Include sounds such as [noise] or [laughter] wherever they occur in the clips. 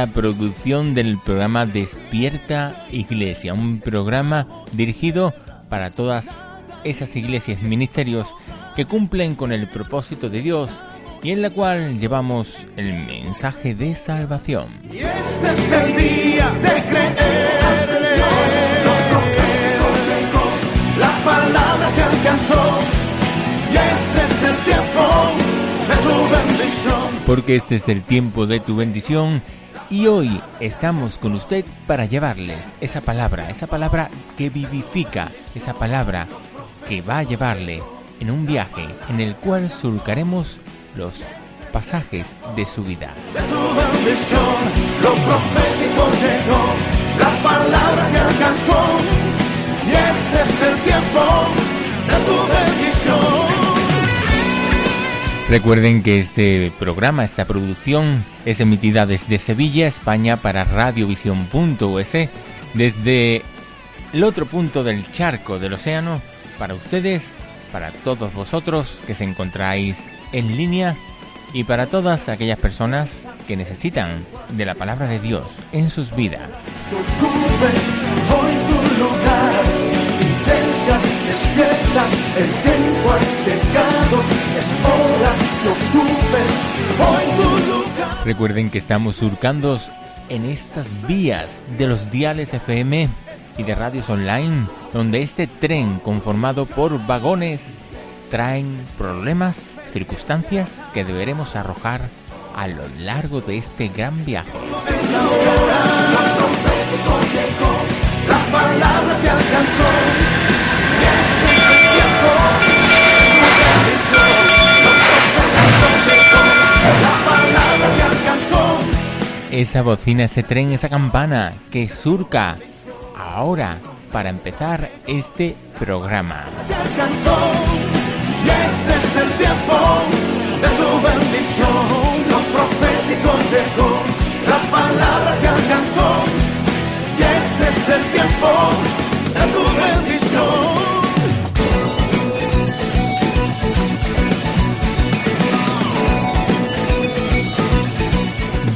esta producción del programa Despierta Iglesia, un programa dirigido para todas esas iglesias, ministerios que cumplen con el propósito de Dios y en la cual llevamos el mensaje de salvación. Y este es el día de llegó, la palabra te alcanzó. Y este es el tiempo de tu bendición. porque este es el tiempo de tu bendición y hoy estamos con usted para llevarles esa palabra, esa palabra que vivifica, esa palabra que va a llevarle en un viaje en el cual surcaremos los pasajes de su vida. de tu bendición. Lo profético llegó, la palabra que alcanzó. Y este es el tiempo de tu bendición. Recuerden que este programa, esta producción, es emitida desde Sevilla, España, para radiovisión.us, desde el otro punto del charco del océano, para ustedes, para todos vosotros que se encontráis en línea y para todas aquellas personas que necesitan de la palabra de Dios en sus vidas. Recuerden que estamos surcando en estas vías de los diales FM y de radios online, donde este tren conformado por vagones traen problemas, circunstancias que deberemos arrojar a lo largo de este gran viaje. La palabra alcanzó. Esa bocina, ese tren, esa campana que surca ahora para empezar este programa. este es el tiempo de tu bendición. Lo profético llegó, la palabra te alcanzó. Y este es el tiempo de tu bendición.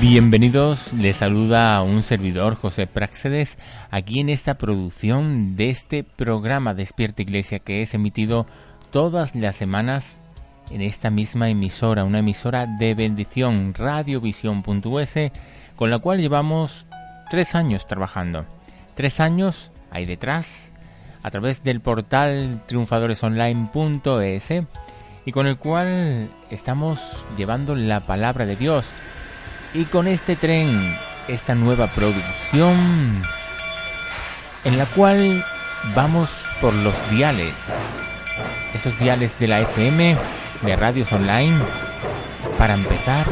Bienvenidos, les saluda un servidor José Práxedes aquí en esta producción de este programa Despierta Iglesia que es emitido todas las semanas en esta misma emisora, una emisora de bendición, radiovisión.us, con la cual llevamos tres años trabajando. Tres años ahí detrás, a través del portal triunfadoresonline.es y con el cual estamos llevando la palabra de Dios. Y con este tren, esta nueva producción en la cual vamos por los diales, esos diales de la FM, de radios online, para empezar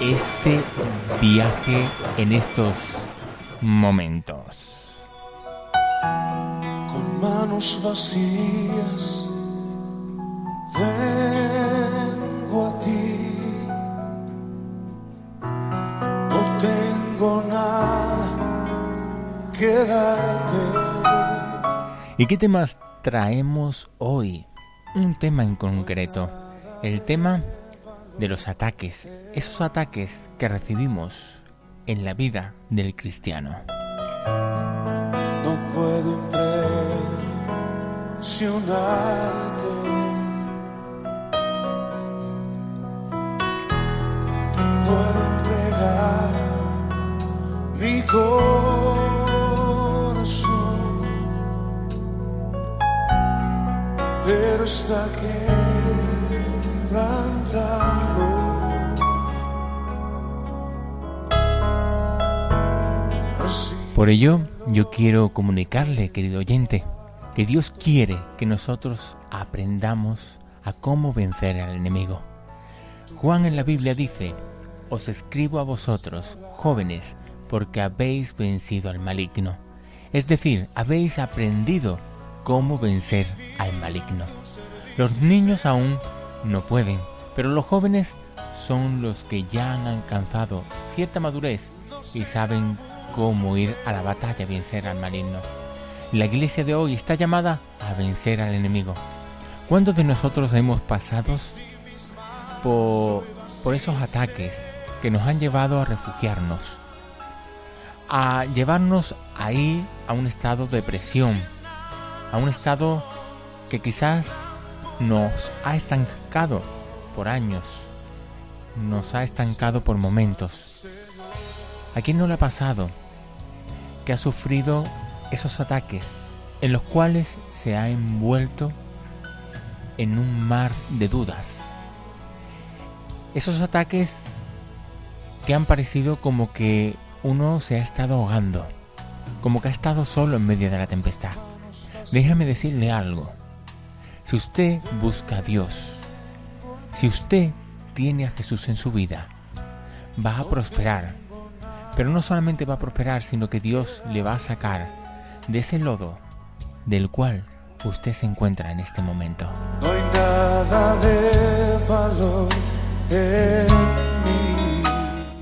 este viaje en estos momentos. con manos vacías vengo a ti quedarte. ¿Y qué temas traemos hoy? Un tema en concreto, el tema de los ataques, esos ataques que recibimos en la vida del cristiano. No puedo impresionarte. Te puedo entregar mi corazón, pero está quebrantado. Por ello, yo quiero comunicarle, querido oyente, que Dios quiere que nosotros aprendamos a cómo vencer al enemigo. Juan en la Biblia dice, os escribo a vosotros, jóvenes, porque habéis vencido al maligno. Es decir, habéis aprendido cómo vencer al maligno. Los niños aún no pueden, pero los jóvenes son los que ya han alcanzado cierta madurez y saben cómo ir a la batalla y vencer al maligno. La iglesia de hoy está llamada a vencer al enemigo. ¿Cuántos de nosotros hemos pasado por, por esos ataques que nos han llevado a refugiarnos? A llevarnos ahí a un estado de depresión, a un estado que quizás nos ha estancado por años, nos ha estancado por momentos. ¿A quién no le ha pasado que ha sufrido esos ataques en los cuales se ha envuelto en un mar de dudas? Esos ataques que han parecido como que uno se ha estado ahogando, como que ha estado solo en medio de la tempestad. Déjame decirle algo. Si usted busca a Dios, si usted tiene a Jesús en su vida, va a prosperar. Pero no solamente va a prosperar, sino que Dios le va a sacar de ese lodo del cual usted se encuentra en este momento. No hay nada de valor en mí.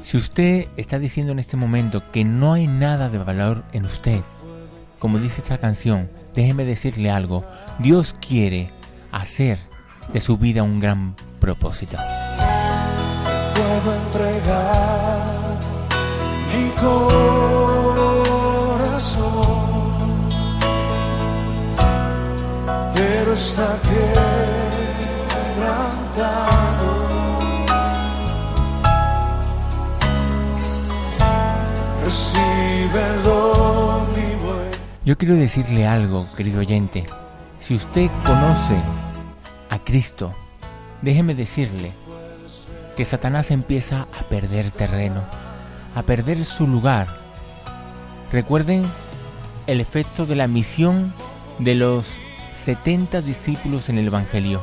Si usted está diciendo en este momento que no hay nada de valor en usted, como dice esta canción, déjeme decirle algo. Dios quiere hacer de su vida un gran propósito. Puedo entregar mi corazón, pero está quebrantado. Recíbelo, mi buen. Yo quiero decirle algo, querido oyente. Si usted conoce a Cristo, déjeme decirle que Satanás empieza a perder terreno, a perder su lugar. Recuerden el efecto de la misión de los 70 discípulos en el Evangelio.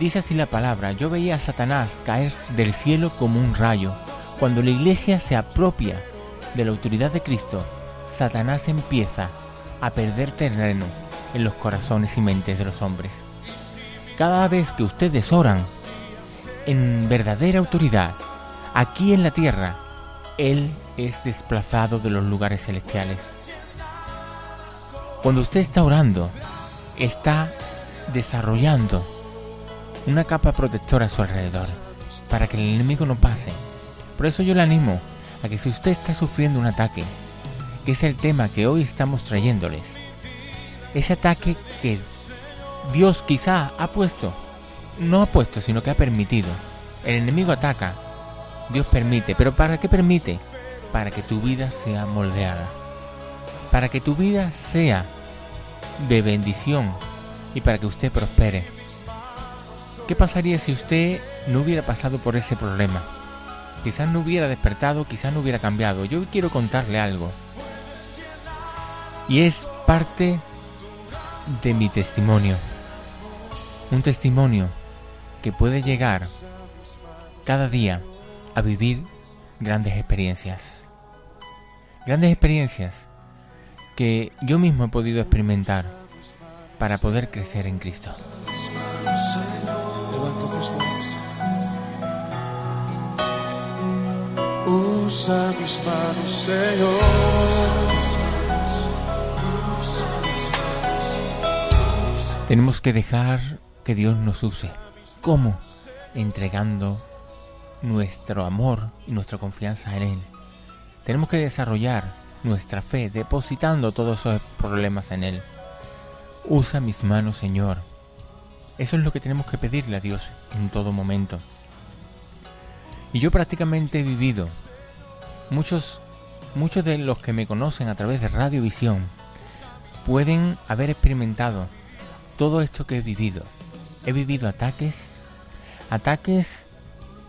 Dice así la palabra, yo veía a Satanás caer del cielo como un rayo. Cuando la iglesia se apropia de la autoridad de Cristo, Satanás empieza a perder terreno en los corazones y mentes de los hombres. Cada vez que ustedes oran en verdadera autoridad, aquí en la tierra, Él es desplazado de los lugares celestiales. Cuando usted está orando, está desarrollando una capa protectora a su alrededor para que el enemigo no pase. Por eso yo le animo a que si usted está sufriendo un ataque, es el tema que hoy estamos trayéndoles, ese ataque que Dios quizá ha puesto, no ha puesto, sino que ha permitido. El enemigo ataca, Dios permite, pero ¿para qué permite? Para que tu vida sea moldeada, para que tu vida sea de bendición y para que usted prospere. ¿Qué pasaría si usted no hubiera pasado por ese problema? Quizás no hubiera despertado, quizás no hubiera cambiado. Yo quiero contarle algo. Y es parte de mi testimonio. Un testimonio que puede llegar cada día a vivir grandes experiencias. Grandes experiencias que yo mismo he podido experimentar para poder crecer en Cristo. Usa mis manos, Señor. Tenemos que dejar que Dios nos use. ¿Cómo? Entregando nuestro amor y nuestra confianza en Él. Tenemos que desarrollar nuestra fe depositando todos esos problemas en Él. Usa mis manos, Señor. Eso es lo que tenemos que pedirle a Dios en todo momento. Y yo prácticamente he vivido, muchos, muchos de los que me conocen a través de Radiovisión pueden haber experimentado todo esto que he vivido. He vivido ataques, ataques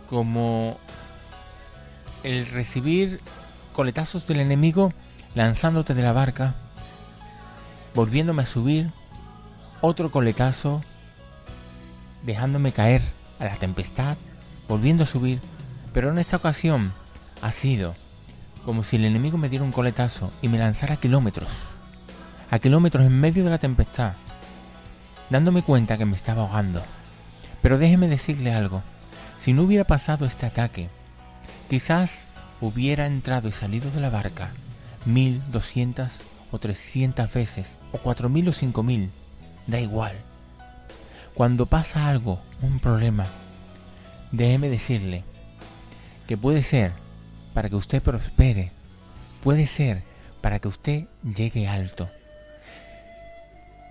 como el recibir coletazos del enemigo lanzándote de la barca, volviéndome a subir, otro coletazo, dejándome caer a la tempestad, volviendo a subir, pero en esta ocasión ha sido como si el enemigo me diera un coletazo y me lanzara kilómetros, a kilómetros en medio de la tempestad, dándome cuenta que me estaba ahogando. Pero déjeme decirle algo, si no hubiera pasado este ataque, quizás hubiera entrado y salido de la barca mil, doscientas o trescientas veces, o cuatro mil o cinco mil, da igual. Cuando pasa algo, un problema, déjeme decirle que puede ser para que usted prospere, puede ser para que usted llegue alto,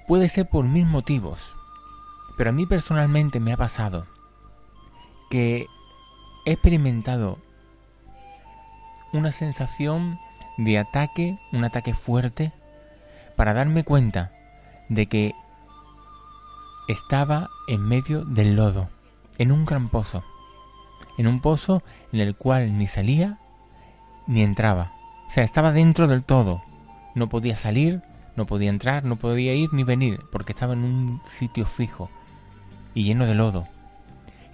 puede ser por mil motivos, pero a mí personalmente me ha pasado que he experimentado una sensación de ataque, un ataque fuerte, para darme cuenta de que estaba en medio del lodo, en un gran pozo, en un pozo en el cual ni salía ni entraba. O sea, estaba dentro del todo. No podía salir, no podía entrar, no podía ir ni venir, porque estaba en un sitio fijo y lleno de lodo.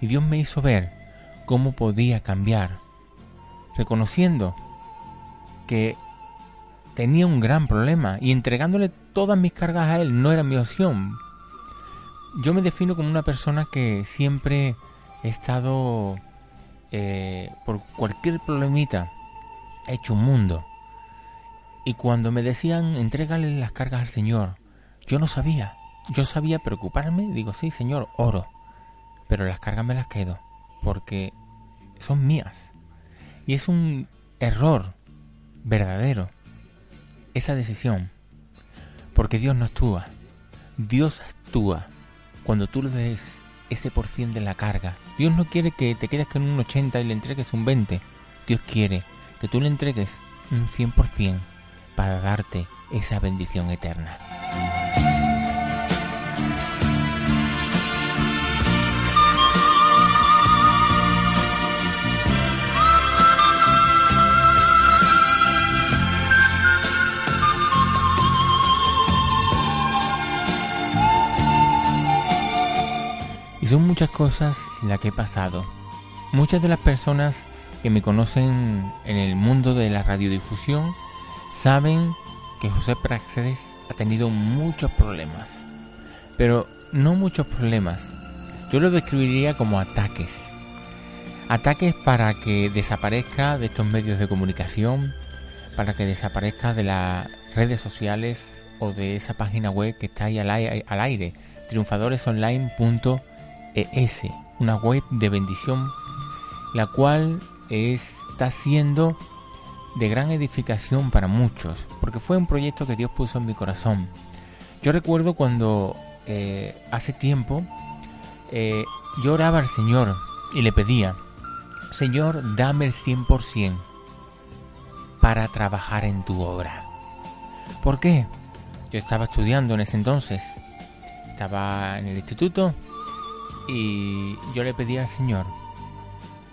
Y Dios me hizo ver cómo podía cambiar, reconociendo que tenía un gran problema y entregándole todas mis cargas a Él no era mi opción. Yo me defino como una persona que siempre he estado eh, por cualquier problemita he hecho un mundo. Y cuando me decían entrégale las cargas al Señor, yo no sabía. Yo sabía preocuparme, digo, sí, Señor, oro. Pero las cargas me las quedo, porque son mías. Y es un error verdadero esa decisión. Porque Dios no actúa. Dios actúa cuando tú le des ese por cien de la carga. Dios no quiere que te quedes con un 80 y le entregues un 20. Dios quiere que tú le entregues un 100% para darte esa bendición eterna. Y son muchas cosas las que he pasado. Muchas de las personas que me conocen en el mundo de la radiodifusión saben que José Praxedes ha tenido muchos problemas. Pero no muchos problemas. Yo lo describiría como ataques. Ataques para que desaparezca de estos medios de comunicación, para que desaparezca de las redes sociales o de esa página web que está ahí al aire, al aire triunfadoresonline.com ES, una web de bendición, la cual está siendo de gran edificación para muchos, porque fue un proyecto que Dios puso en mi corazón. Yo recuerdo cuando eh, hace tiempo eh, yo oraba al Señor y le pedía, Señor, dame el 100% para trabajar en tu obra. ¿Por qué? Yo estaba estudiando en ese entonces, estaba en el instituto y yo le pedí al Señor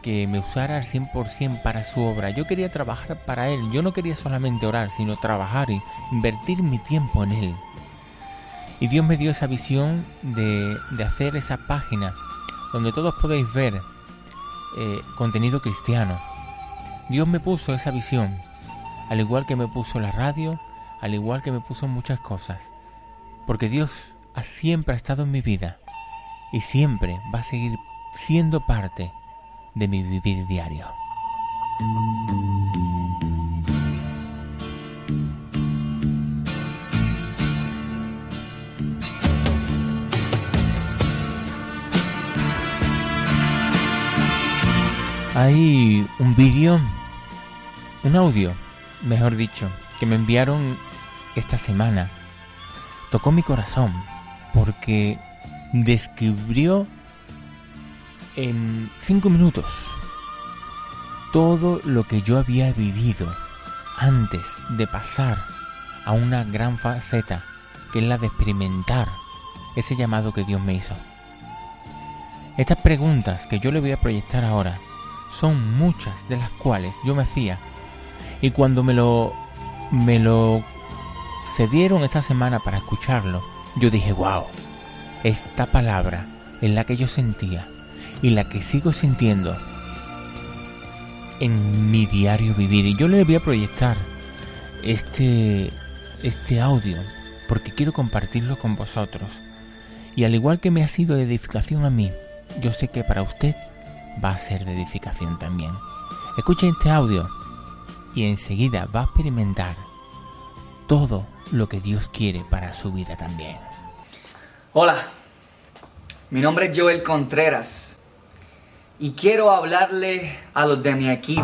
que me usara al 100% para su obra. Yo quería trabajar para Él. Yo no quería solamente orar, sino trabajar y invertir mi tiempo en Él. Y Dios me dio esa visión de, de hacer esa página donde todos podéis ver eh, contenido cristiano. Dios me puso esa visión, al igual que me puso la radio, al igual que me puso muchas cosas. Porque Dios ha siempre ha estado en mi vida y siempre va a seguir siendo parte de mi vivir diario. Hay un vídeo, un audio, mejor dicho, que me enviaron esta semana. Tocó mi corazón porque describió en cinco minutos todo lo que yo había vivido antes de pasar a una gran faceta que es la de experimentar ese llamado que Dios me hizo. Estas preguntas que yo le voy a proyectar ahora son muchas de las cuales yo me hacía y cuando me lo me lo cedieron esta semana para escucharlo, yo dije, wow, esta palabra en la que yo sentía y la que sigo sintiendo en mi diario vivir. Y yo le voy a proyectar este, este audio porque quiero compartirlo con vosotros. Y al igual que me ha sido de edificación a mí, yo sé que para usted va a ser de edificación también. Escucha este audio y enseguida va a experimentar todo lo que Dios quiere para su vida también. Hola, mi nombre es Joel Contreras y quiero hablarle a los de mi equipo.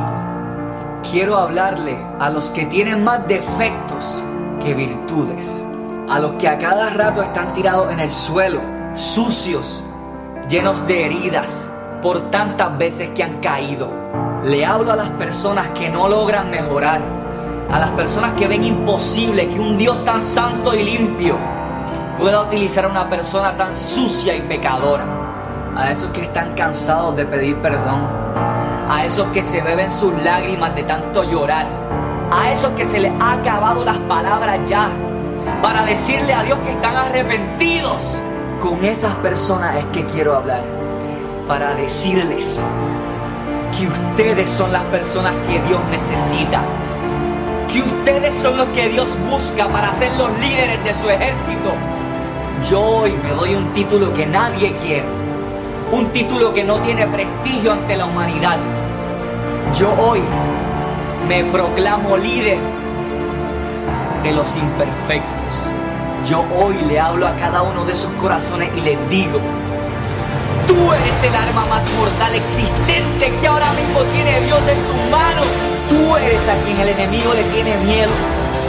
Quiero hablarle a los que tienen más defectos que virtudes. A los que a cada rato están tirados en el suelo, sucios, llenos de heridas por tantas veces que han caído. Le hablo a las personas que no logran mejorar. A las personas que ven imposible que un Dios tan santo y limpio pueda utilizar a una persona tan sucia y pecadora. A esos que están cansados de pedir perdón. A esos que se beben sus lágrimas de tanto llorar. A esos que se les ha acabado las palabras ya. Para decirle a Dios que están arrepentidos. Con esas personas es que quiero hablar. Para decirles que ustedes son las personas que Dios necesita. Que ustedes son los que Dios busca para ser los líderes de su ejército. Yo hoy me doy un título que nadie quiere. Un título que no tiene prestigio ante la humanidad. Yo hoy me proclamo líder de los imperfectos. Yo hoy le hablo a cada uno de esos corazones y les digo, tú eres el arma más mortal existente que ahora mismo tiene Dios en sus manos. Tú eres a quien el enemigo le tiene miedo,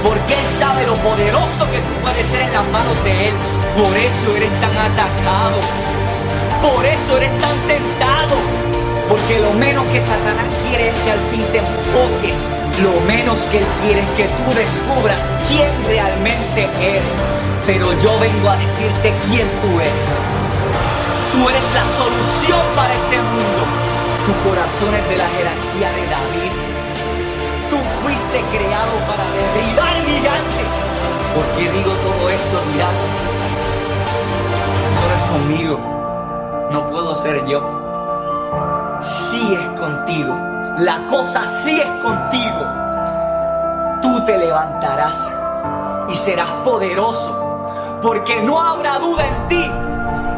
porque Él sabe lo poderoso que tú puedes ser en las manos de Él. Por eso eres tan atacado. Por eso eres tan tentado. Porque lo menos que Satanás quiere es que al fin te enfoques. Lo menos que Él quiere es que tú descubras quién realmente eres. Pero yo vengo a decirte quién tú eres. Tú eres la solución para este mundo. Tu corazón es de la jerarquía de David. Tú fuiste creado para derribar gigantes. ¿Por qué digo todo esto? Dirás, solo es conmigo. No puedo ser yo. Sí es contigo. La cosa sí es contigo. Tú te levantarás y serás poderoso. Porque no habrá duda en ti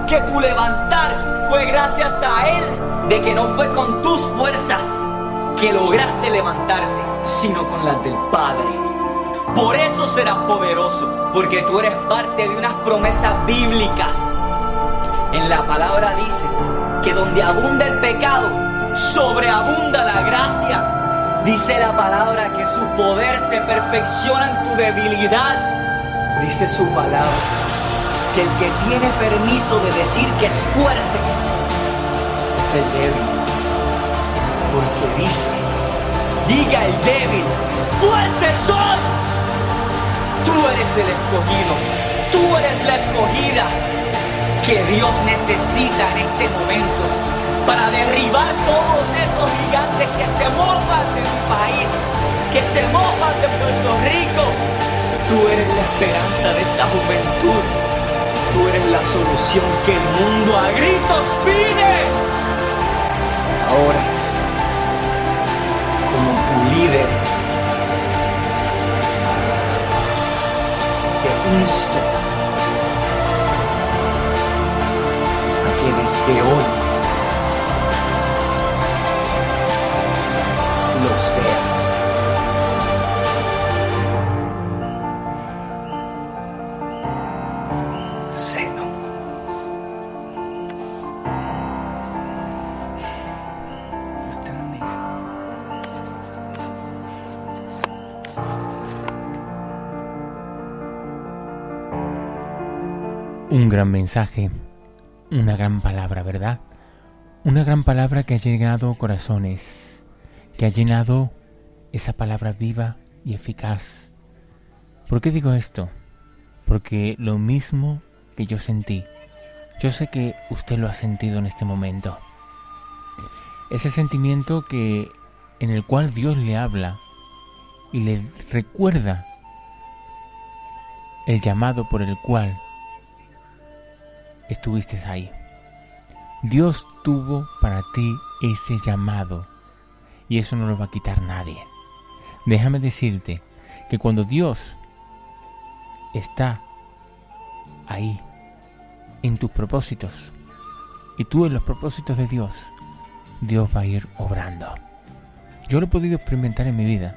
que tu levantar fue gracias a Él. De que no fue con tus fuerzas que lograste levantarte, sino con las del Padre. Por eso serás poderoso, porque tú eres parte de unas promesas bíblicas. En la palabra dice que donde abunda el pecado, sobreabunda la gracia. Dice la palabra que su poder se perfecciona en tu debilidad. Dice su palabra que el que tiene permiso de decir que es fuerte es el débil. Porque dice, diga el débil, fuerte soy. Tú eres el escogido, tú eres la escogida que Dios necesita en este momento para derribar todos esos gigantes que se mofan de tu país, que se mofan de Puerto Rico. Tú eres la esperanza de esta juventud. Tú eres la solución que el mundo a gritos pide. Ahora, como tu líder, te insto desde hoy lo seas. Bendiga. Un gran mensaje, una gran palabra, ¿verdad? Una gran palabra que ha llegado corazones, que ha llenado esa palabra viva y eficaz. ¿Por qué digo esto? Porque lo mismo que yo sentí, yo sé que usted lo ha sentido en este momento. Ese sentimiento que en el cual Dios le habla y le recuerda el llamado por el cual estuviste ahí. Dios tuvo para ti ese llamado y eso no lo va a quitar nadie. Déjame decirte que cuando Dios está ahí en tus propósitos y tú en los propósitos de Dios, Dios va a ir obrando. Yo lo he podido experimentar en mi vida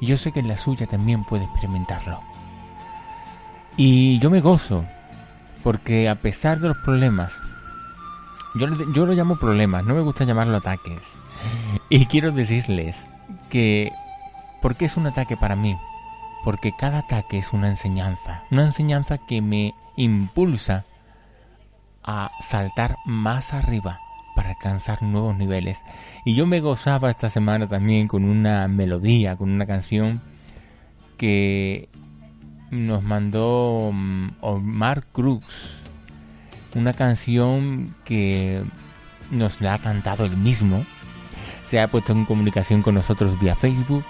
y yo sé que en la suya también puede experimentarlo. Y yo me gozo porque a pesar de los problemas, yo, yo lo llamo problemas, no me gusta llamarlo ataques. Y quiero decirles que, ¿por qué es un ataque para mí? Porque cada ataque es una enseñanza, una enseñanza que me impulsa a saltar más arriba para alcanzar nuevos niveles. Y yo me gozaba esta semana también con una melodía, con una canción que nos mandó mm, Omar Cruz, una canción que nos la ha cantado él mismo, se ha puesto en comunicación con nosotros vía Facebook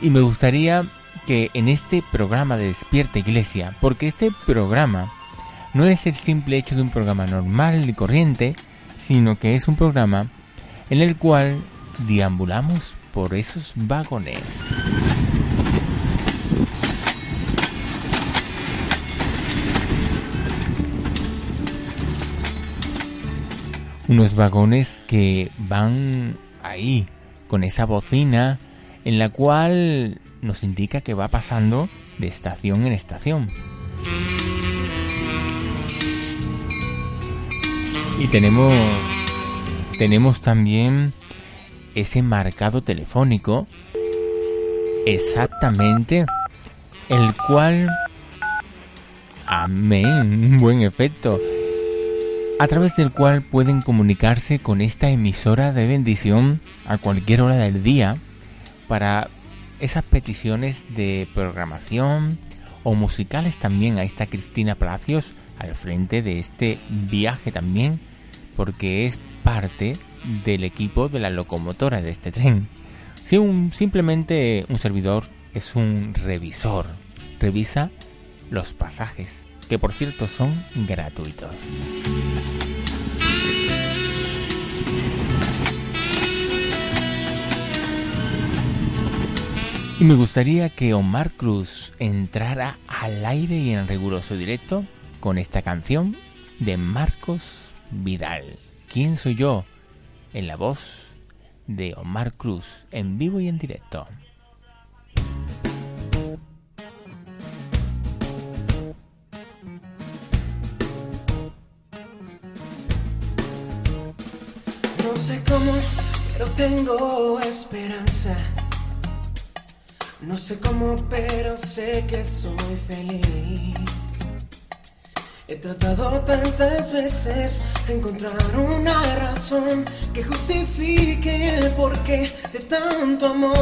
y me gustaría que en este programa de Despierta Iglesia, porque este programa no es el simple hecho de un programa normal y corriente, sino que es un programa en el cual deambulamos por esos vagones. Unos vagones que van ahí con esa bocina en la cual nos indica que va pasando de estación en estación. Y tenemos tenemos también ese marcado telefónico exactamente el cual amén, un [laughs] buen efecto a través del cual pueden comunicarse con esta emisora de bendición a cualquier hora del día para esas peticiones de programación o musicales también. Ahí está Cristina Palacios al frente de este viaje también porque es parte del equipo de la locomotora de este tren. Si un, simplemente un servidor es un revisor, revisa los pasajes, que por cierto son gratuitos. Y me gustaría que Omar Cruz entrara al aire y en riguroso directo con esta canción de Marcos Vidal. ¿Quién soy yo? En la voz de Omar Cruz, en vivo y en directo. Sé cómo, pero tengo esperanza. No sé cómo, pero sé que soy feliz. He tratado tantas veces de encontrar una razón que justifique el porqué de tanto amor.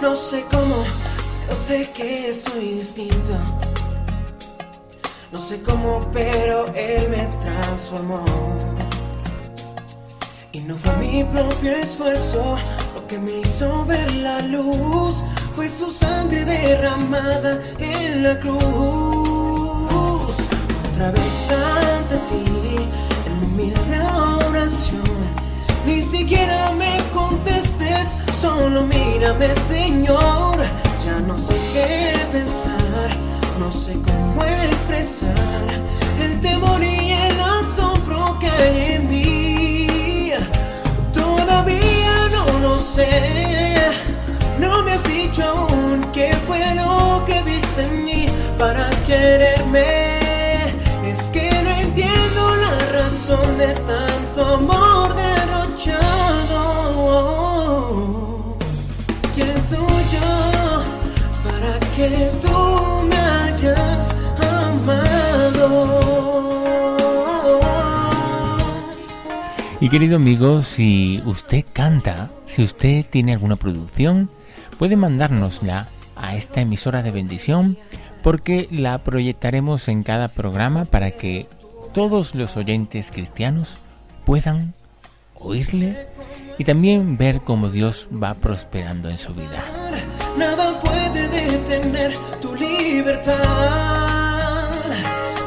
No sé cómo, pero sé que soy distinto. No sé cómo, pero él me transformó. Y no fue mi propio esfuerzo lo que me hizo ver la luz, fue su sangre derramada en la cruz. Otra vez ante ti, en humilde oración, ni siquiera me contestes, solo mírame, Señor. Ya no sé qué pensar, no sé cómo expresar el temor y el asombro que hay en mí. sé, no me has dicho aún qué fue lo que viste en mí para quererme. Es que no entiendo la razón de tanto amor. Querido amigo, si usted canta, si usted tiene alguna producción, puede mandárnosla a esta emisora de bendición porque la proyectaremos en cada programa para que todos los oyentes cristianos puedan oírle y también ver cómo Dios va prosperando en su vida. Nada puede detener tu libertad.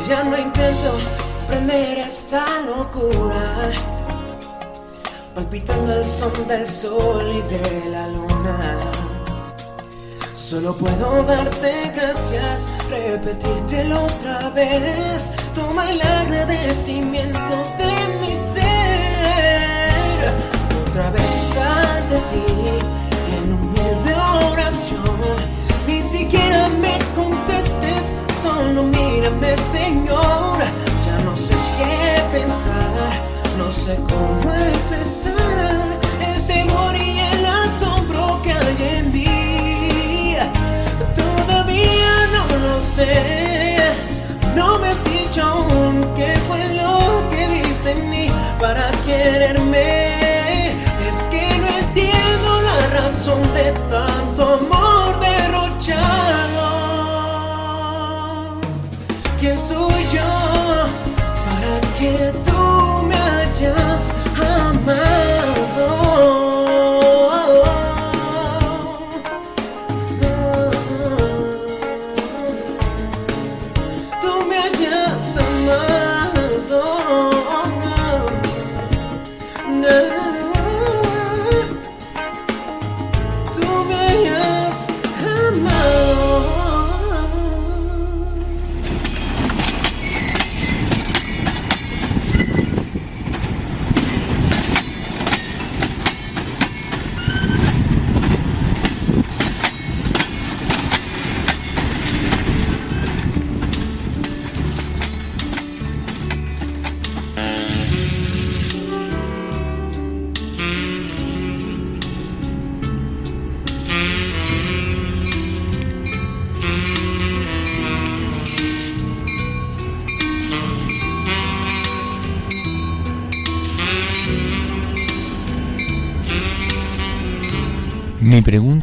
Ya no intento prender esta locura. Palpitando el son del sol y de la luna. Solo puedo darte gracias, repetírtelo otra vez. Toma el agradecimiento de mi ser. Otra vez ante ti, en humilde oración. Ni siquiera me contestes, solo mírame, Señor. Ya no sé qué pensar, no sé cómo no lo sé, no me has dicho aún qué fue lo que dice en mí para quererme.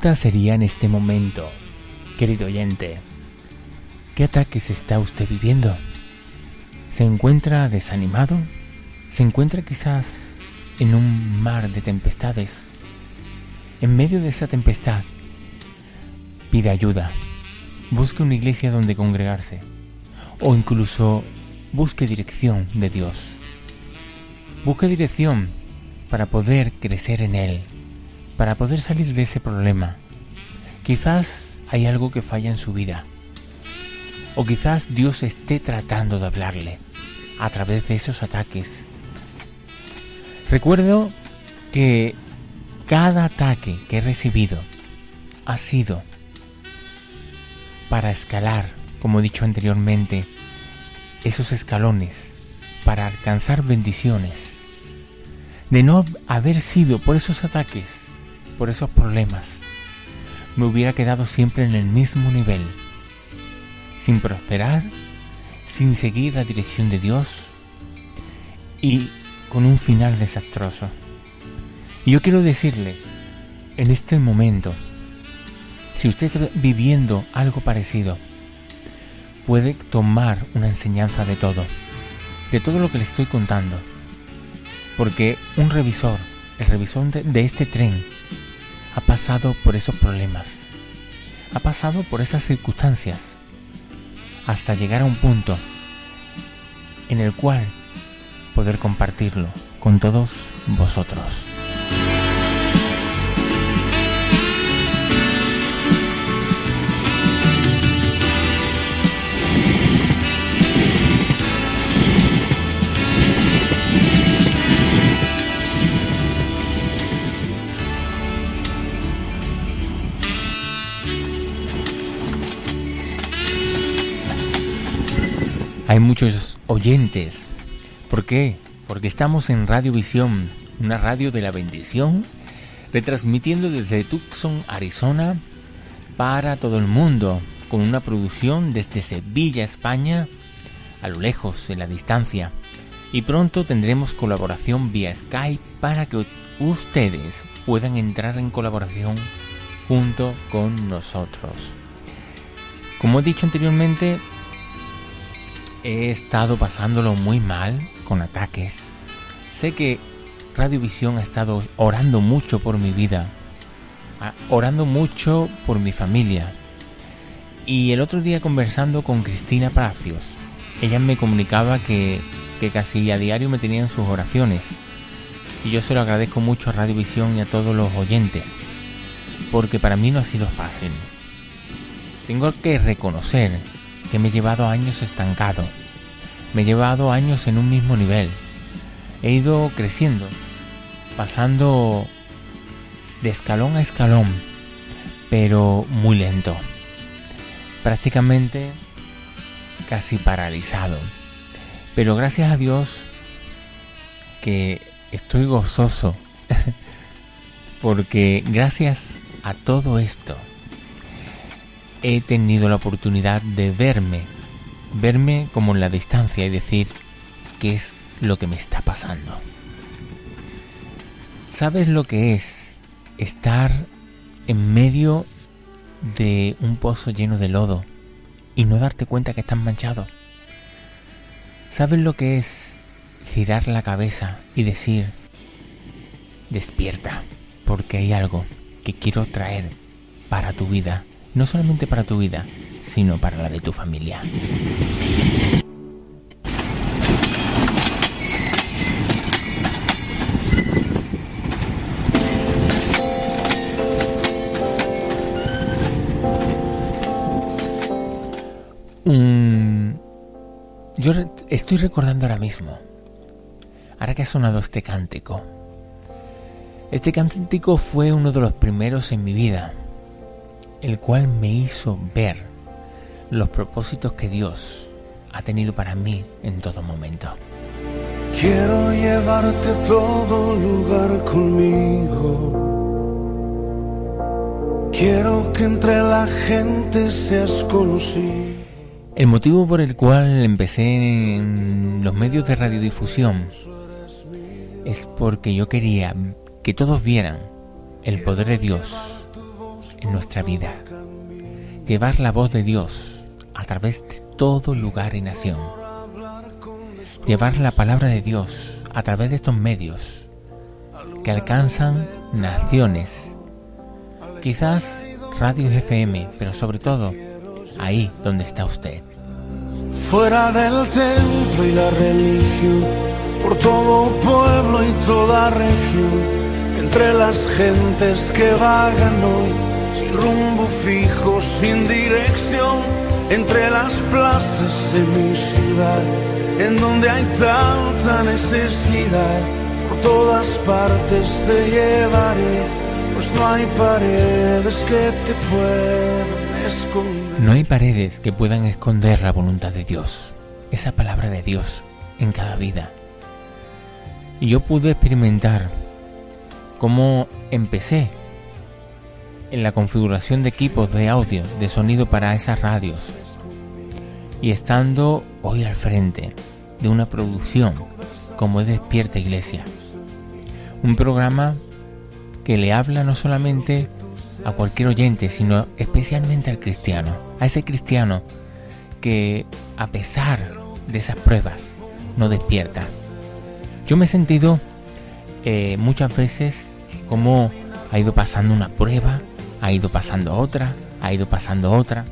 Sería en este momento, querido oyente, ¿qué ataques está usted viviendo? ¿Se encuentra desanimado? ¿Se encuentra quizás en un mar de tempestades? En medio de esa tempestad, pide ayuda, busque una iglesia donde congregarse o incluso busque dirección de Dios. Busque dirección para poder crecer en Él, para poder salir de ese problema. Quizás hay algo que falla en su vida. O quizás Dios esté tratando de hablarle a través de esos ataques. Recuerdo que cada ataque que he recibido ha sido para escalar, como he dicho anteriormente, esos escalones para alcanzar bendiciones. De no haber sido por esos ataques, por esos problemas, me hubiera quedado siempre en el mismo nivel, sin prosperar, sin seguir la dirección de Dios y con un final desastroso. Y yo quiero decirle, en este momento, si usted está viviendo algo parecido, puede tomar una enseñanza de todo, de todo lo que le estoy contando. Porque un revisor, el revisor de, este tren, ha pasado por esos problemas, ha pasado por esas circunstancias, hasta llegar a un punto en el cual poder compartirlo con todos vosotros. Hay muchos oyentes. ¿Por qué? Porque estamos en Radio Visión, una radio de la bendición, retransmitiendo desde Tucson, Arizona, para todo el mundo, con una producción desde Sevilla, España, a lo lejos, en la distancia. Y pronto tendremos colaboración vía Skype para que ustedes puedan entrar en colaboración junto con nosotros. Como he dicho anteriormente, he estado pasándolo muy mal con ataques. Sé que Radiovisión ha estado orando mucho por mi vida, orando mucho por mi familia. Y el otro día conversando con Cristina Palacios, ella me comunicaba que, que casi a diario me tenían sus oraciones. Y yo se lo agradezco mucho a Radiovisión y a todos los oyentes, porque para mí no ha sido fácil. Tengo que reconocer que me he llevado años estancado. Me he llevado años en un mismo nivel. He ido creciendo, pasando de escalón a escalón, pero muy lento. Prácticamente casi paralizado. Pero gracias a Dios que estoy gozoso [laughs] porque gracias a todo esto he tenido la oportunidad de verme, verme como en la distancia y decir qué es lo que me está pasando. ¿Sabes lo que es estar en medio de un pozo lleno de lodo y no darte cuenta que estás manchado? ¿Sabes lo que es girar la cabeza y decir, despierta, porque hay algo que quiero traer para tu vida no solamente para tu vida, sino para la de tu familia. Yo estoy recordando ahora mismo, ahora que ha sonado este cántico. Este cántico fue uno de los primeros en mi vida el cual me hizo ver los propósitos que Dios ha tenido para mí en todo momento. Quiero llevarte a todo lugar conmigo. Quiero que entre la gente seas conocido. El motivo por el cual empecé en los medios de radiodifusión es porque yo quería que todos vieran el poder de Dios en nuestra vida. Llevar la voz de Dios a través de todo lugar y nación. Llevar la palabra de Dios a través de estos medios que alcanzan naciones. Quizás radios FM, pero sobre todo ahí donde está usted. Fuera del templo y la religión, por todo pueblo y toda región, entre las gentes que vagan hoy sin rumbo fijo, sin dirección, entre las plazas de mi ciudad, en donde hay tanta necesidad, por todas partes te llevaré, pues no hay paredes que te puedan esconder. No hay paredes que puedan esconder la voluntad de Dios, esa palabra de Dios en cada vida. Y yo pude experimentar cómo empecé en la configuración de equipos de audio, de sonido para esas radios. Y estando hoy al frente de una producción como es Despierta Iglesia. Un programa que le habla no solamente a cualquier oyente, sino especialmente al cristiano. A ese cristiano que a pesar de esas pruebas no despierta. Yo me he sentido eh, muchas veces como ha ido pasando una prueba ha ido pasando otra, ha ido pasando otra,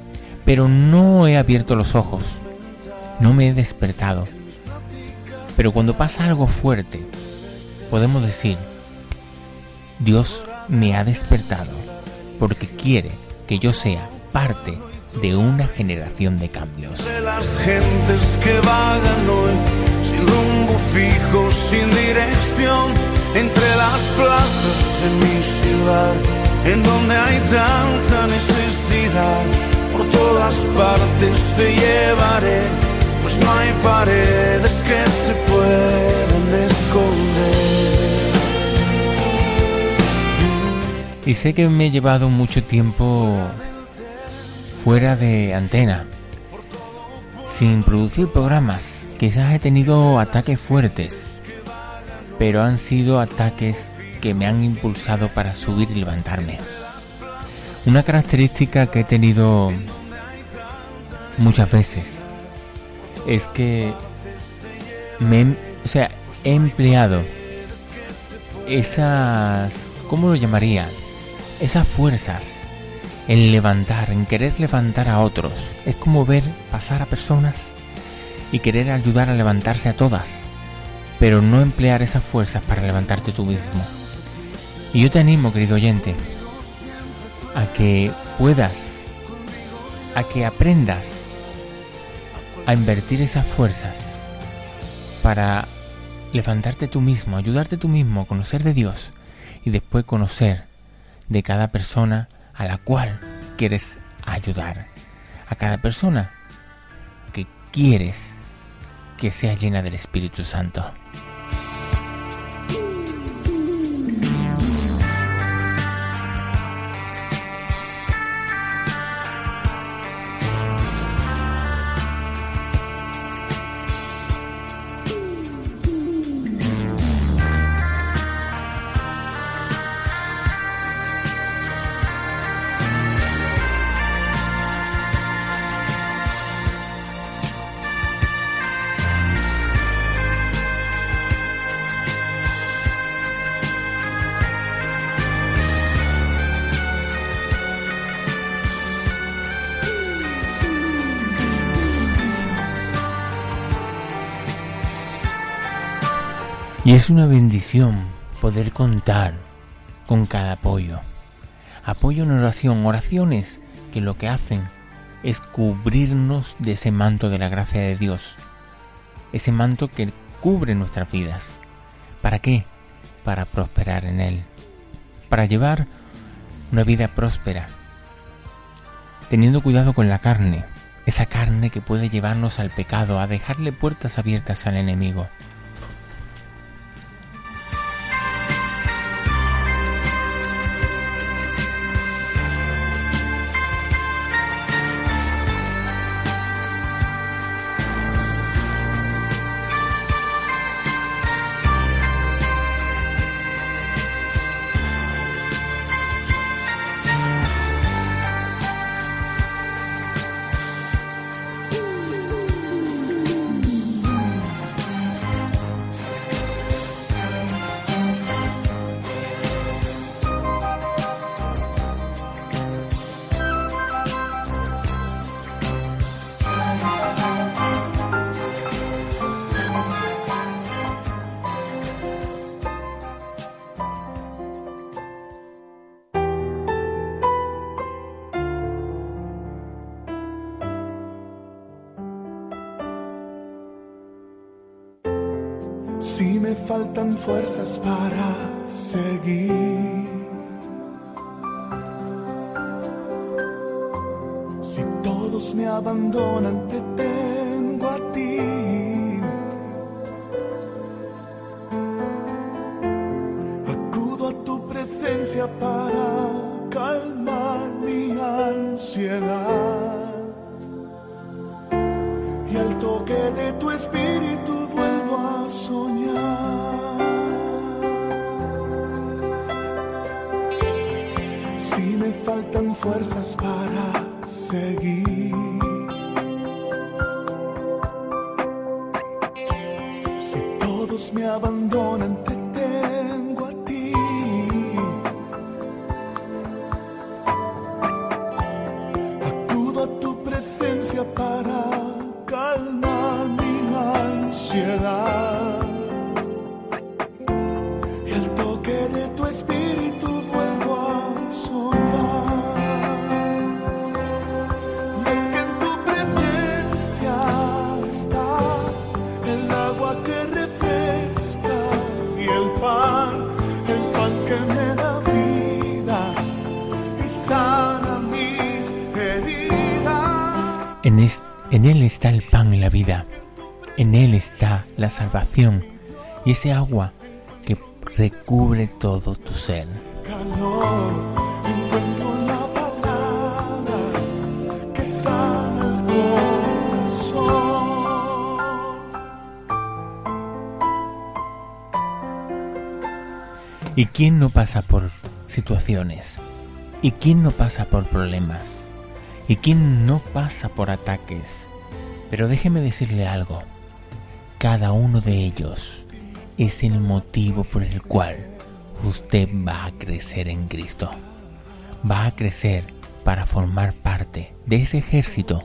pero no he abierto los ojos, no me he despertado. Pero cuando pasa algo fuerte, podemos decir, Dios me ha despertado porque quiere que yo sea parte de una generación de cambios. De las gentes que vagan hoy, sin rumbo fijo, sin dirección, entre las plazas de mi ciudad en donde hay tanta necesidad, por todas partes te llevaré, pues no hay paredes que te puedan esconder. Y sé que me he llevado mucho tiempo fuera de antena, sin producir programas. Quizás he tenido ataques fuertes, pero han sido ataques que me han impulsado para subir y levantarme. Una característica que he tenido muchas veces es que me, o sea, he empleado esas, ¿cómo lo llamaría? Esas fuerzas en levantar, en querer levantar a otros. Es como ver pasar a personas y querer ayudar a levantarse a todas, pero no emplear esas fuerzas para levantarte tú mismo. Y yo te animo, querido oyente, a que puedas, a que aprendas a invertir esas fuerzas para levantarte tú mismo, ayudarte tú mismo, conocer de Dios y después conocer de cada persona a la cual quieres ayudar, a cada persona que quieres que sea llena del Espíritu Santo. Es una bendición poder contar con cada apoyo. Apoyo en oración, oraciones que lo que hacen es cubrirnos de ese manto de la gracia de Dios. Ese manto que cubre nuestras vidas. ¿Para qué? Para prosperar en Él. Para llevar una vida próspera. Teniendo cuidado con la carne. Esa carne que puede llevarnos al pecado, a dejarle puertas abiertas al enemigo. Faltan fuerzas para seguir. Si todos me abandonan, te ese agua que recubre todo tu ser. ¿Y quién no pasa por situaciones? ¿Y quién no pasa por problemas? ¿Y quién no pasa por ataques? Pero déjeme decirle algo. Cada uno de ellos es el motivo por el cual usted va a crecer en Cristo. Va a crecer para formar parte de ese ejército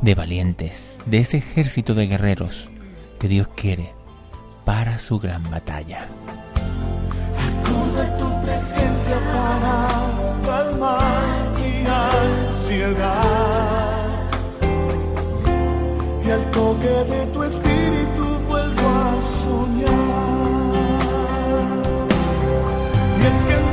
de valientes, de ese ejército de guerreros que Dios quiere para su gran batalla tu presencia para calmar mi ansiedad. Y al toque de tu espíritu vuelvo a soñar. Y es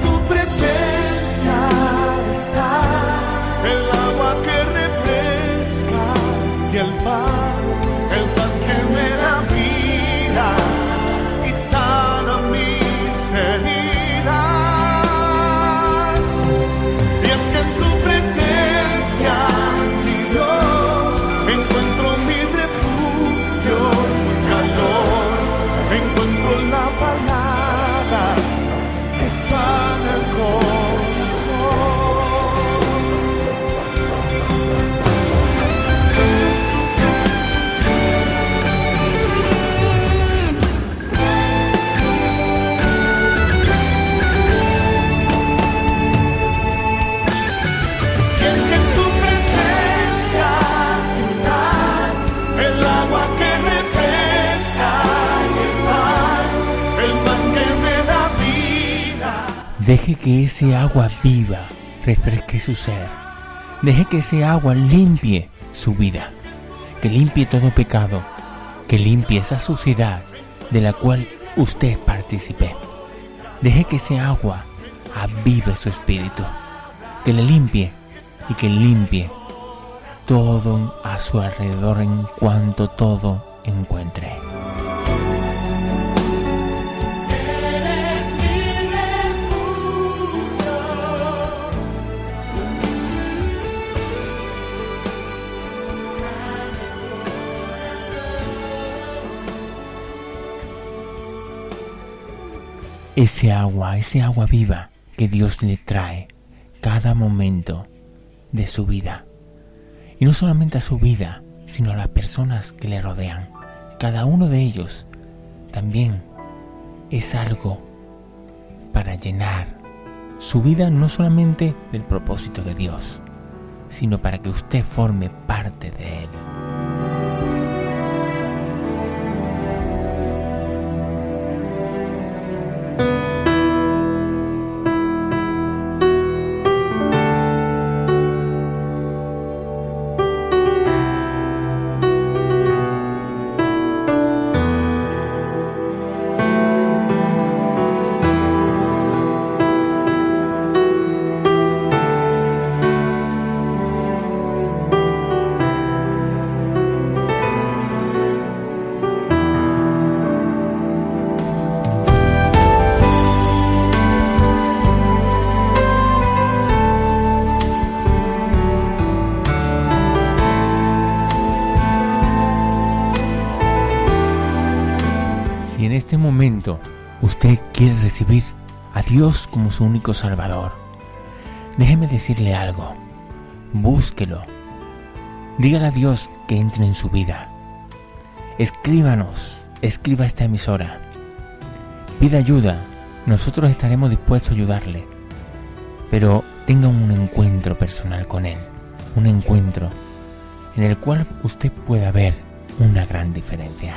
Deje que ese agua viva refresque su ser. Deje que ese agua limpie su vida. Que limpie todo pecado. Que limpie esa suciedad de la cual usted participe. Deje que ese agua avive su espíritu. Que le limpie y que limpie todo a su alrededor en cuanto todo encuentre. Ese agua, ese agua viva que Dios le trae cada momento de su vida. Y no solamente a su vida, sino a las personas que le rodean. Cada uno de ellos también es algo para llenar su vida no solamente del propósito de Dios, sino para que usted forme parte de Él. Su único Salvador, déjeme decirle algo. Búsquelo. Dígale a Dios que entre en su vida. Escríbanos, escriba esta emisora. Pida ayuda, nosotros estaremos dispuestos a ayudarle. Pero tenga un encuentro personal con Él, un encuentro en el cual usted pueda ver una gran diferencia.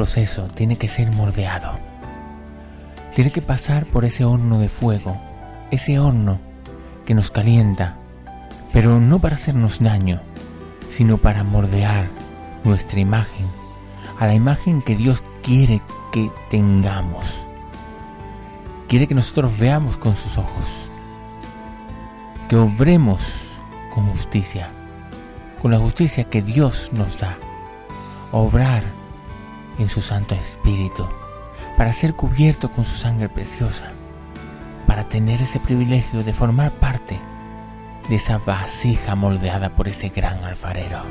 Proceso, tiene que ser moldeado. Tiene que pasar por ese horno de fuego, ese horno que nos calienta, pero no para hacernos daño, sino para moldear nuestra imagen a la imagen que Dios quiere que tengamos. Quiere que nosotros veamos con sus ojos, que obremos con justicia, con la justicia que Dios nos da, obrar en su Santo Espíritu, para ser cubierto con su sangre preciosa, para tener ese privilegio de formar parte de esa vasija moldeada por ese gran alfarero.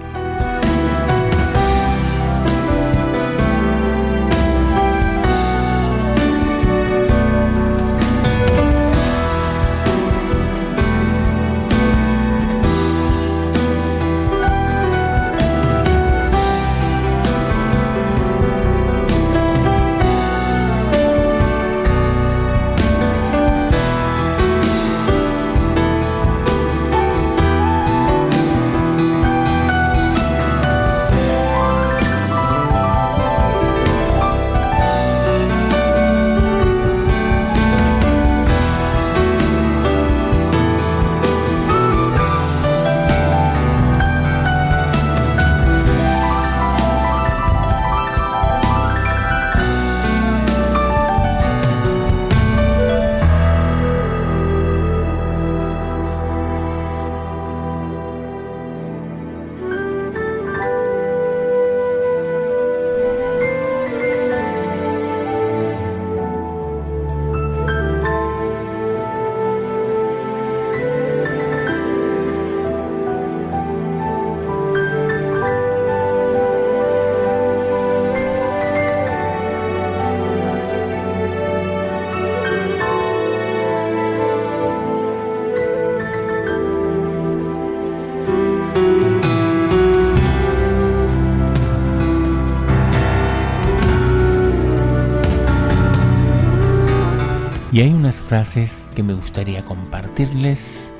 Frases que me gustaría compartirles,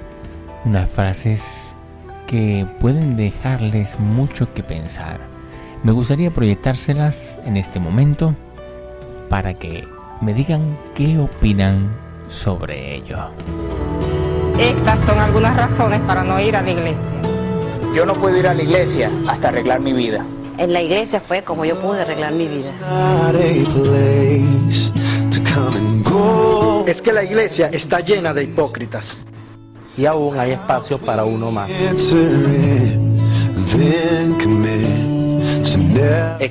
unas frases que pueden dejarles mucho que pensar. Me gustaría proyectárselas en este momento para que me digan qué opinan sobre ello. Estas son algunas razones para no ir a la iglesia. Yo no puedo ir a la iglesia hasta arreglar mi vida. En la iglesia fue como yo pude arreglar mi vida. Es que la iglesia está llena de hipócritas. Y aún hay espacio para uno más. Es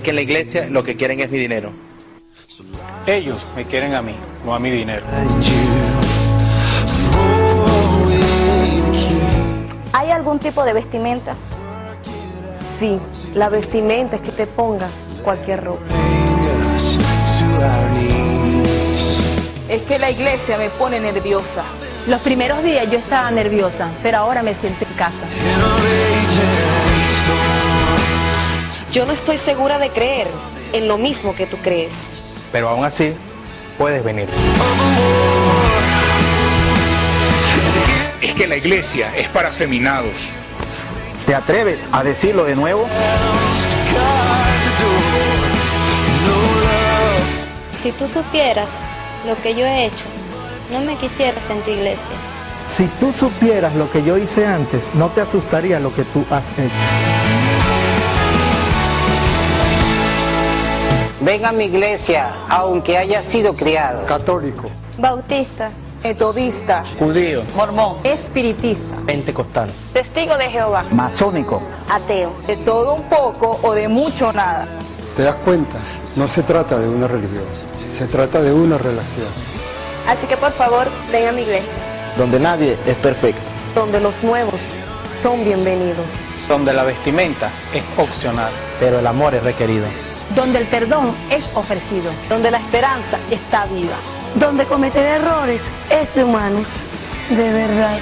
que en la iglesia lo que quieren es mi dinero. Ellos me quieren a mí, no a mi dinero. ¿Hay algún tipo de vestimenta? Sí, la vestimenta es que te pongas cualquier ropa. Es que la iglesia me pone nerviosa. Los primeros días yo estaba nerviosa, pero ahora me siento en casa. Yo no estoy segura de creer en lo mismo que tú crees. Pero aún así, puedes venir. Es que la iglesia es para afeminados. ¿Te atreves a decirlo de nuevo? Si tú supieras lo que yo he hecho, no me quisieras en tu iglesia. Si tú supieras lo que yo hice antes, no te asustaría lo que tú has hecho. Venga a mi iglesia, aunque haya sido criado. Católico. Bautista. Metodista. Judío. Mormón. Espiritista. Pentecostal. Testigo de Jehová. Masónico. Ateo. De todo un poco o de mucho nada. ¿Te das cuenta? No se trata de una religión, se trata de una relación. Así que por favor, ven a mi iglesia. Donde nadie es perfecto. Donde los nuevos son bienvenidos. Donde la vestimenta es opcional. Pero el amor es requerido. Donde el perdón es ofrecido. Donde la esperanza está viva. Donde cometer errores es de humanos. De verdad.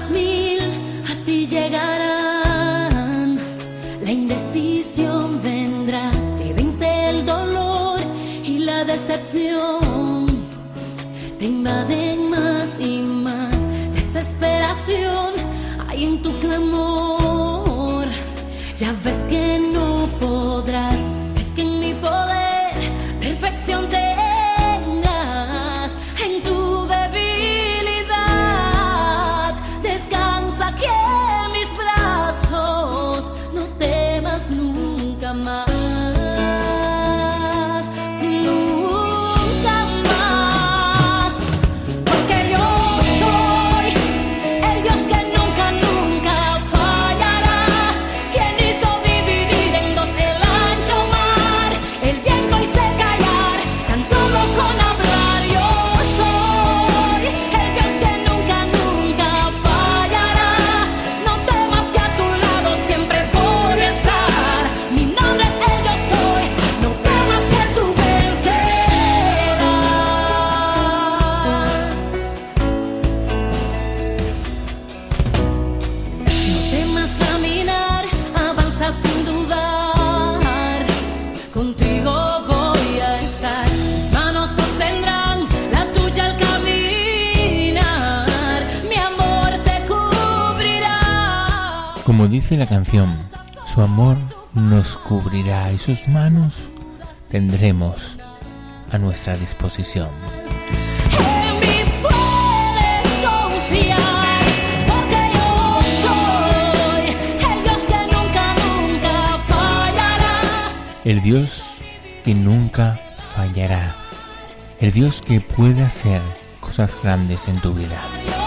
Las mil a ti llegarán. La indecisión vendrá, te vence el dolor y la decepción. Te invaden más y más desesperación hay en tu clamor. Ya ves que no podrás, ves que en mi poder perfección tendrás dice la canción, su amor nos cubrirá y sus manos tendremos a nuestra disposición. El Dios que nunca fallará. El Dios que puede hacer cosas grandes en tu vida.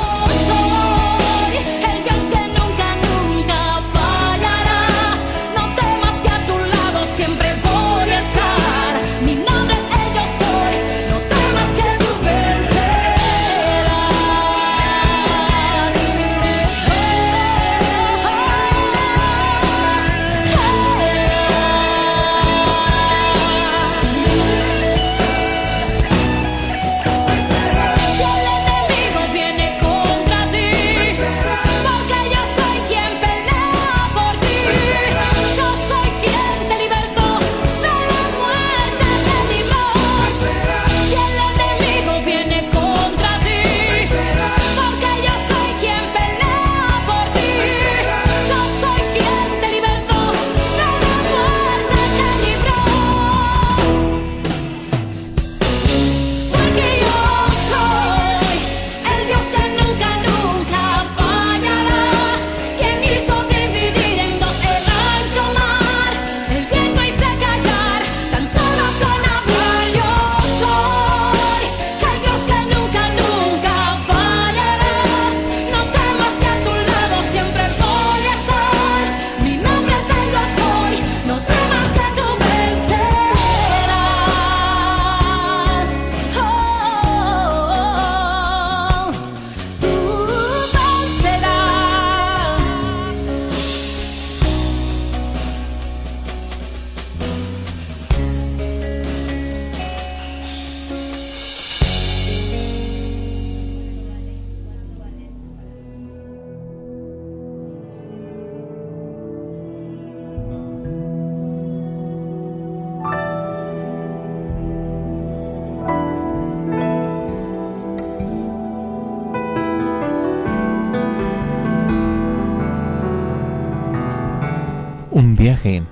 Un viaje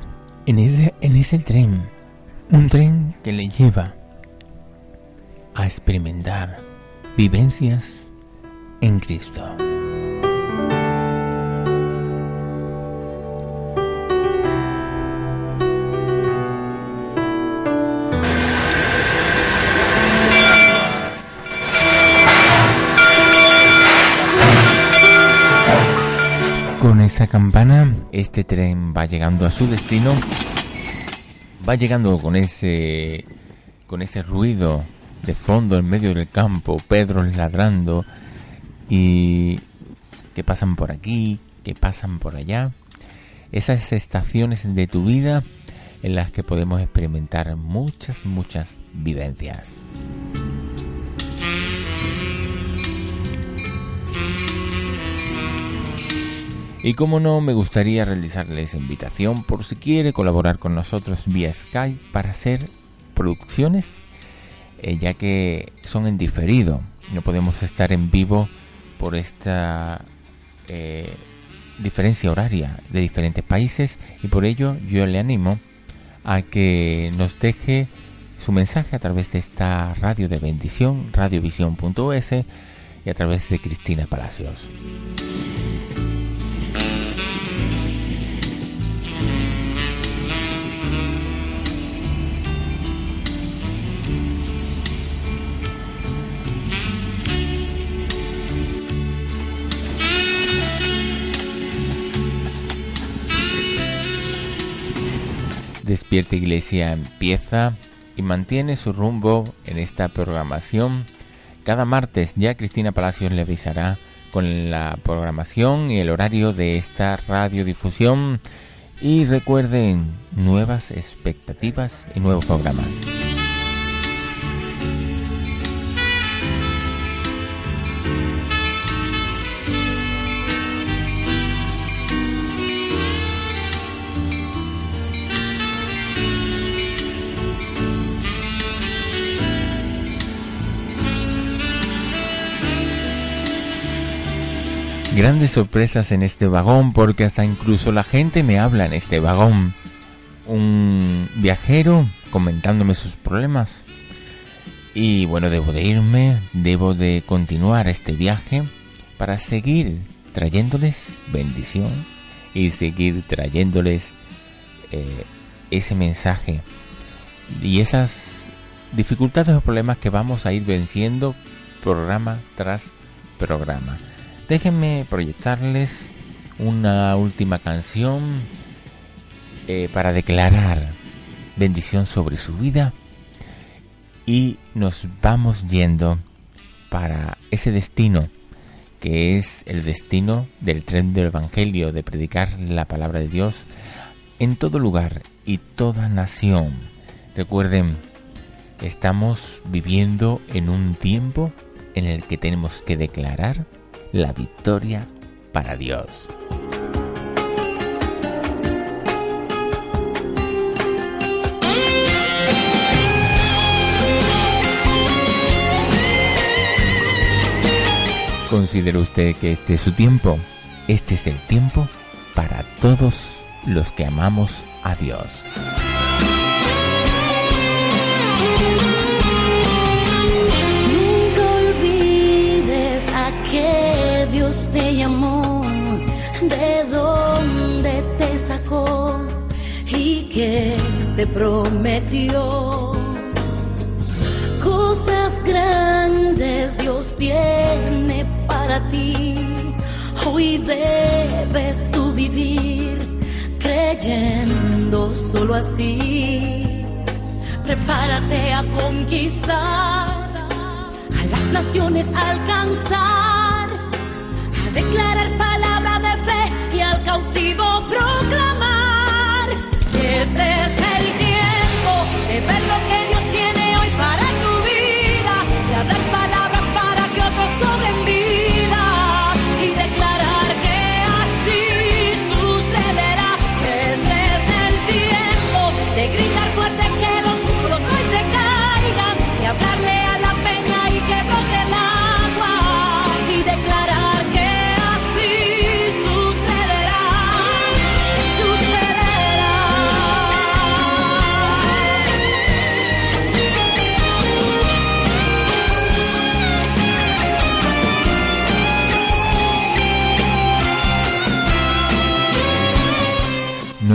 en ese, en ese tren. Un tren que le lleva a experimentar vivencias en Cristo. Esa campana, este tren va llegando a su destino. Va llegando con ese con ese ruido de fondo en medio del campo, Pedro ladrando y que pasan por aquí, que pasan por allá. Esas estaciones de tu vida en las que podemos experimentar muchas, muchas vivencias. Y como no, me gustaría realizarles invitación por si quiere colaborar con nosotros vía Skype para hacer producciones, eh, ya que son en diferido. No podemos estar en vivo por esta eh, diferencia horaria de diferentes países y por ello yo le animo a que nos deje su mensaje a través de esta radio de bendición, radiovisión.es y a través de Cristina Palacios. Despierta Iglesia empieza y mantiene su rumbo en esta programación. Cada martes ya Cristina Palacios le avisará con la programación y el horario de esta radiodifusión. Y recuerden nuevas expectativas y nuevos programas. Grandes sorpresas en este vagón porque hasta incluso la gente me habla en este vagón. Un viajero comentándome sus problemas. Y bueno, debo de irme, debo de continuar este viaje para seguir trayéndoles bendición y seguir trayéndoles eh, ese mensaje y esas dificultades o problemas que vamos a ir venciendo programa tras programa. Déjenme proyectarles una última canción eh, para declarar bendición sobre su vida y nos vamos yendo para ese destino que es el destino del tren del Evangelio, de predicar la palabra de Dios en todo lugar y toda nación. Recuerden, estamos viviendo en un tiempo en el que tenemos que declarar la victoria para Dios. ¿Considera usted que este es su tiempo? Este es el tiempo para todos los que amamos a Dios. Nunca olvides a que Dios te llamó, de dónde te sacó y que te prometió. Cosas grandes Dios tiene para ti. Hoy debes tú vivir creyendo solo así. Prepárate a conquistar a las naciones alcanzar, declarar palabra de fe y al cautivo proclamar. que Este es el tiempo de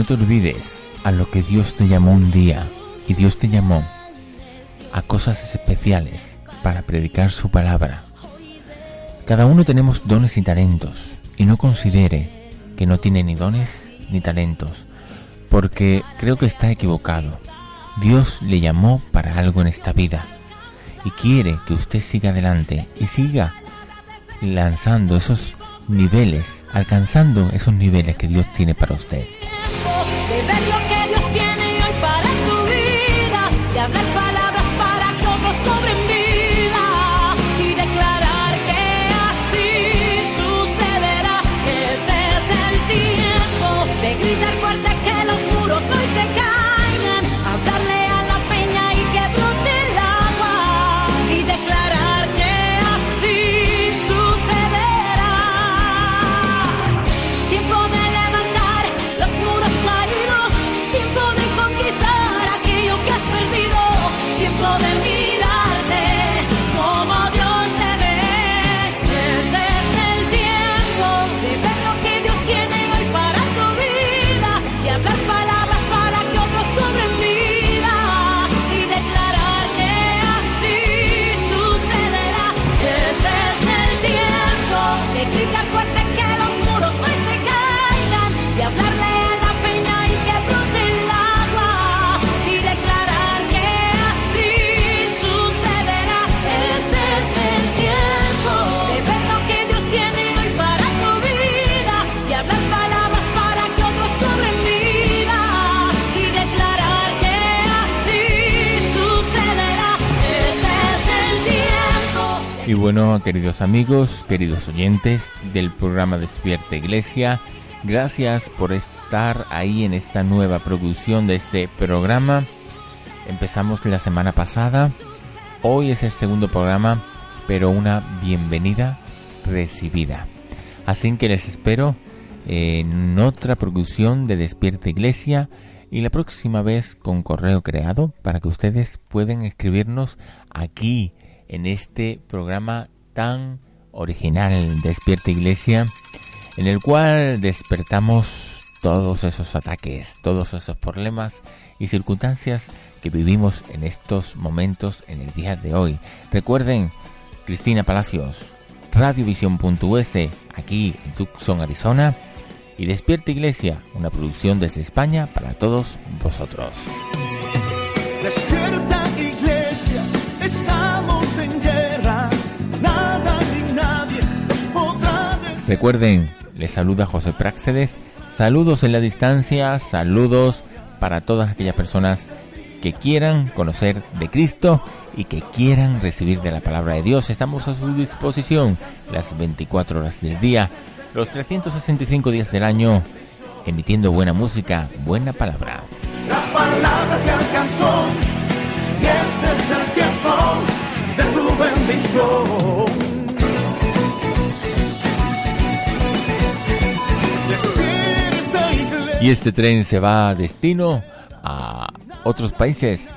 te olvides a lo que Dios te llamó un día y Dios te llamó a cosas especiales para predicar su palabra. Cada uno tenemos dones y talentos y no considere que no tiene ni dones ni talentos porque creo que está equivocado. Dios le llamó para algo en esta vida y quiere que usted siga adelante y siga lanzando esos niveles, alcanzando esos niveles que Dios tiene para usted. Bueno, queridos amigos, queridos oyentes del programa Despierta Iglesia, gracias por estar ahí en esta nueva producción de este programa. Empezamos la semana pasada, hoy es el segundo programa, pero una bienvenida recibida. Así que les espero en otra producción de Despierta Iglesia y la próxima vez con correo creado para que ustedes puedan escribirnos aquí en este programa tan original Despierta Iglesia, en el cual despertamos todos esos ataques, todos esos problemas y circunstancias que vivimos en estos momentos en el día de hoy. Recuerden, Cristina Palacios, Radiovisión.us, aquí en Tucson, Arizona, y Despierta Iglesia, una producción desde España para todos vosotros. Iglesia, Recuerden, les saluda José Práxedes, saludos en la distancia, saludos para todas aquellas personas que quieran conocer de Cristo y que quieran recibir de la palabra de Dios. Estamos a su disposición las 24 horas del día, los 365 días del año, emitiendo buena música, buena palabra. La palabra que alcanzó, y este es el tiempo de tu bendición. Y este tren se va a destino a otros países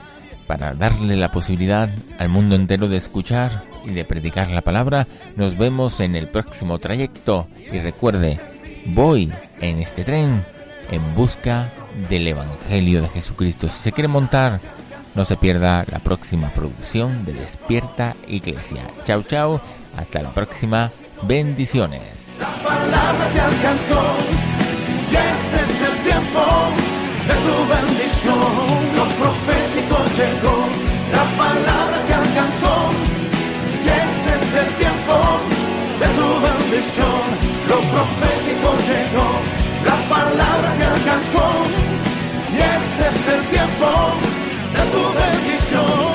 para darle la posibilidad al mundo entero de escuchar y de predicar la palabra. Nos vemos en el próximo trayecto y recuerde, voy en este tren en busca del Evangelio de Jesucristo. Si se quiere montar, no se pierda la próxima producción de Despierta Iglesia. Chao, chao. Hasta la próxima. Bendiciones tiempo de tu bendición. Lo profético llegó, la palabra que alcanzó. Y este es el tiempo de tu bendición. Lo profético llegó, la palabra que alcanzó. Y este es el tiempo de tu bendición.